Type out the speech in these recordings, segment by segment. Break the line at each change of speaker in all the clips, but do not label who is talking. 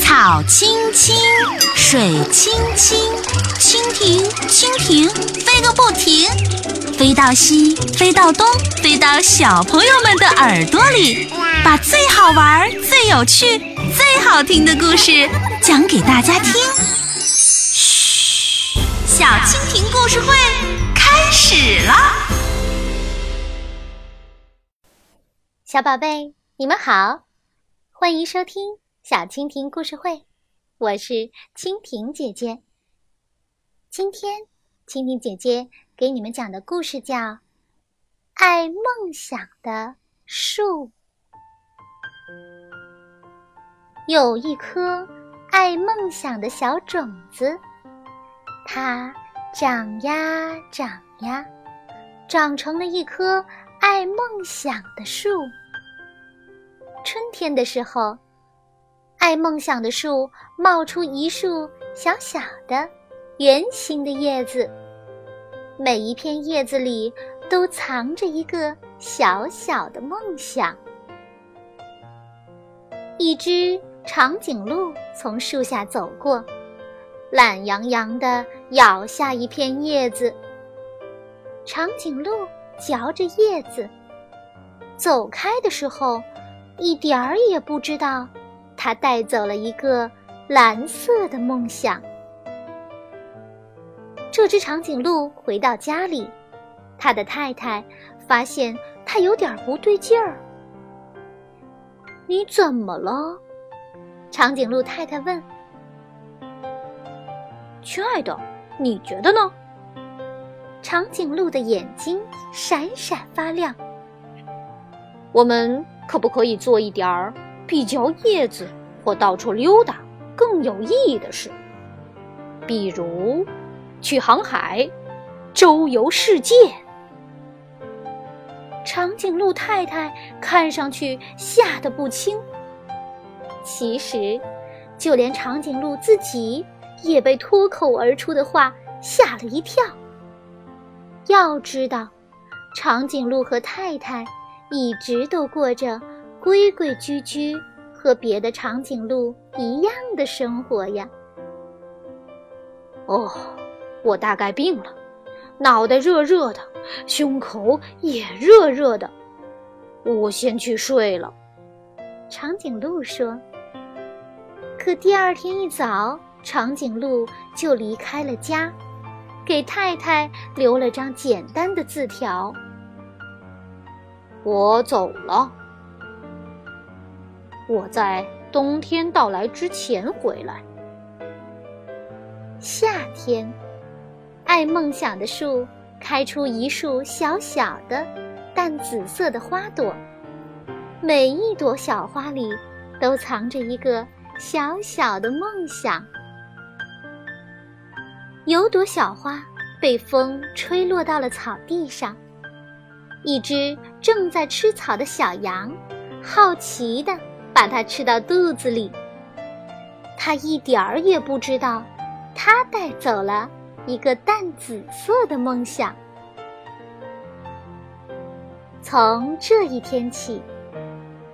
草青青，水青青，蜻蜓蜻蜓飞个不停，飞到西，飞到东，飞到小朋友们的耳朵里，把最好玩、最有趣、最好听的故事讲给大家听。嘘，小蜻蜓故事会开始了。
小宝贝，你们好，欢迎收听小蜻蜓故事会，我是蜻蜓姐姐。今天，蜻蜓姐姐给你们讲的故事叫《爱梦想的树》。有一颗爱梦想的小种子，它长呀长呀，长成了一棵。爱梦想的树。春天的时候，爱梦想的树冒出一束小小的、圆形的叶子，每一片叶子里都藏着一个小小的梦想。一只长颈鹿从树下走过，懒洋洋地咬下一片叶子。长颈鹿。嚼着叶子，走开的时候，一点儿也不知道，他带走了一个蓝色的梦想。这只长颈鹿回到家里，他的太太发现他有点不对劲儿。“你怎么了？”长颈鹿太太问。“亲爱的，你觉得呢？”长颈鹿的眼睛闪闪发亮。我们可不可以做一点儿比嚼叶子或到处溜达更有意义的事？比如去航海、周游世界。长颈鹿太太看上去吓得不轻。其实，就连长颈鹿自己也被脱口而出的话吓了一跳。要知道，长颈鹿和太太一直都过着规规矩矩、和别的长颈鹿一样的生活呀。哦，我大概病了，脑袋热热的，胸口也热热的，我先去睡了。长颈鹿说。可第二天一早，长颈鹿就离开了家。给太太留了张简单的字条：“我走了，我在冬天到来之前回来。”夏天，爱梦想的树开出一束小小的淡紫色的花朵，每一朵小花里都藏着一个小小的梦想。有朵小花被风吹落到了草地上，一只正在吃草的小羊好奇地把它吃到肚子里。它一点儿也不知道，它带走了一个淡紫色的梦想。从这一天起，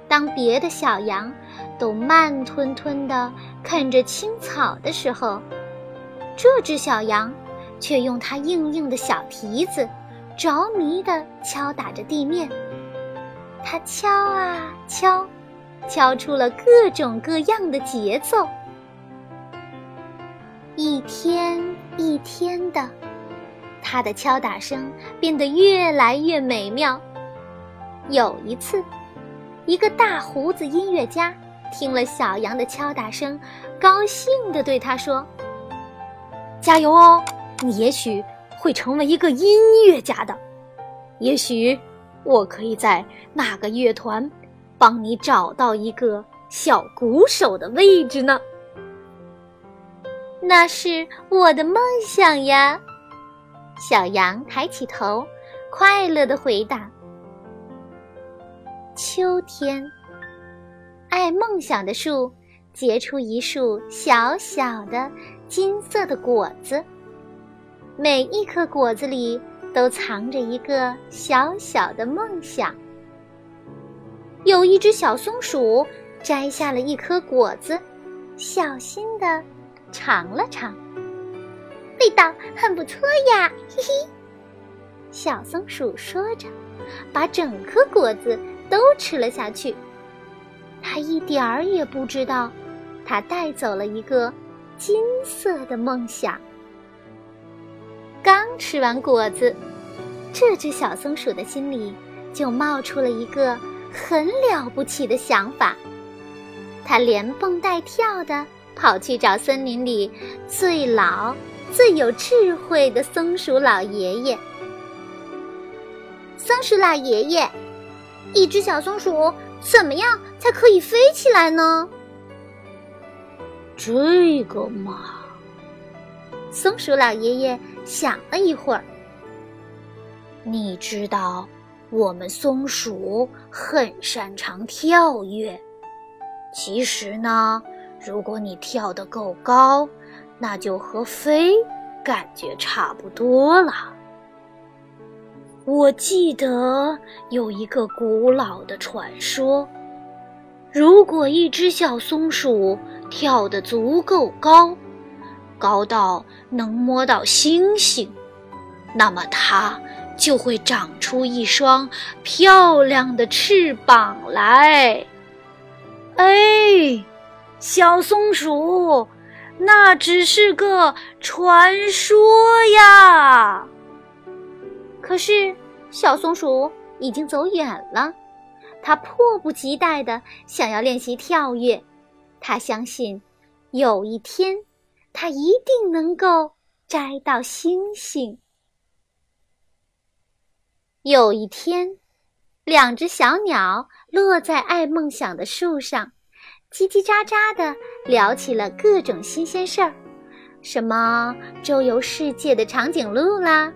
当别的小羊都慢吞吞地啃着青草的时候，这只小羊却用它硬硬的小蹄子，着迷地敲打着地面。他敲啊敲，敲出了各种各样的节奏。一天一天的，他的敲打声变得越来越美妙。有一次，一个大胡子音乐家听了小羊的敲打声，高兴地对他说。加油哦！你也许会成为一个音乐家的，也许我可以在那个乐团帮你找到一个小鼓手的位置呢。那是我的梦想呀！小羊抬起头，快乐的回答。秋天，爱梦想的树结出一束小小的。金色的果子，每一颗果子里都藏着一个小小的梦想。有一只小松鼠摘下了一颗果子，小心地尝了尝，味道很不错呀，嘿嘿。小松鼠说着，把整颗果子都吃了下去。它一点儿也不知道，它带走了一个金色的梦想。刚吃完果子，这只小松鼠的心里就冒出了一个很了不起的想法。它连蹦带跳的跑去找森林里最老、最有智慧的松鼠老爷爷。松鼠老爷爷，一只小松鼠怎么样才可以飞起来呢？
这个嘛，
松鼠老爷爷想了一会儿。
你知道，我们松鼠很擅长跳跃。其实呢，如果你跳得够高，那就和飞感觉差不多了。我记得有一个古老的传说：如果一只小松鼠跳得足够高，高到能摸到星星，那么它就会长出一双漂亮的翅膀来。哎，小松鼠，那只是个传说呀。
可是，小松鼠已经走远了。它迫不及待的想要练习跳跃。它相信，有一天，它一定能够摘到星星。有一天，两只小鸟落在爱梦想的树上，叽叽喳喳的聊起了各种新鲜事儿，什么周游世界的长颈鹿啦。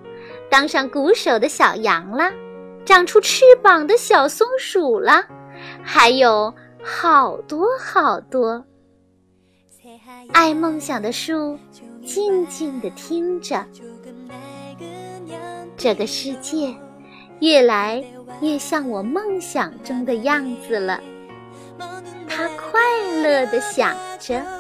当上鼓手的小羊啦，长出翅膀的小松鼠啦，还有好多好多。爱梦想的树静静地听着，这个世界越来越像我梦想中的样子了。他快乐地想着。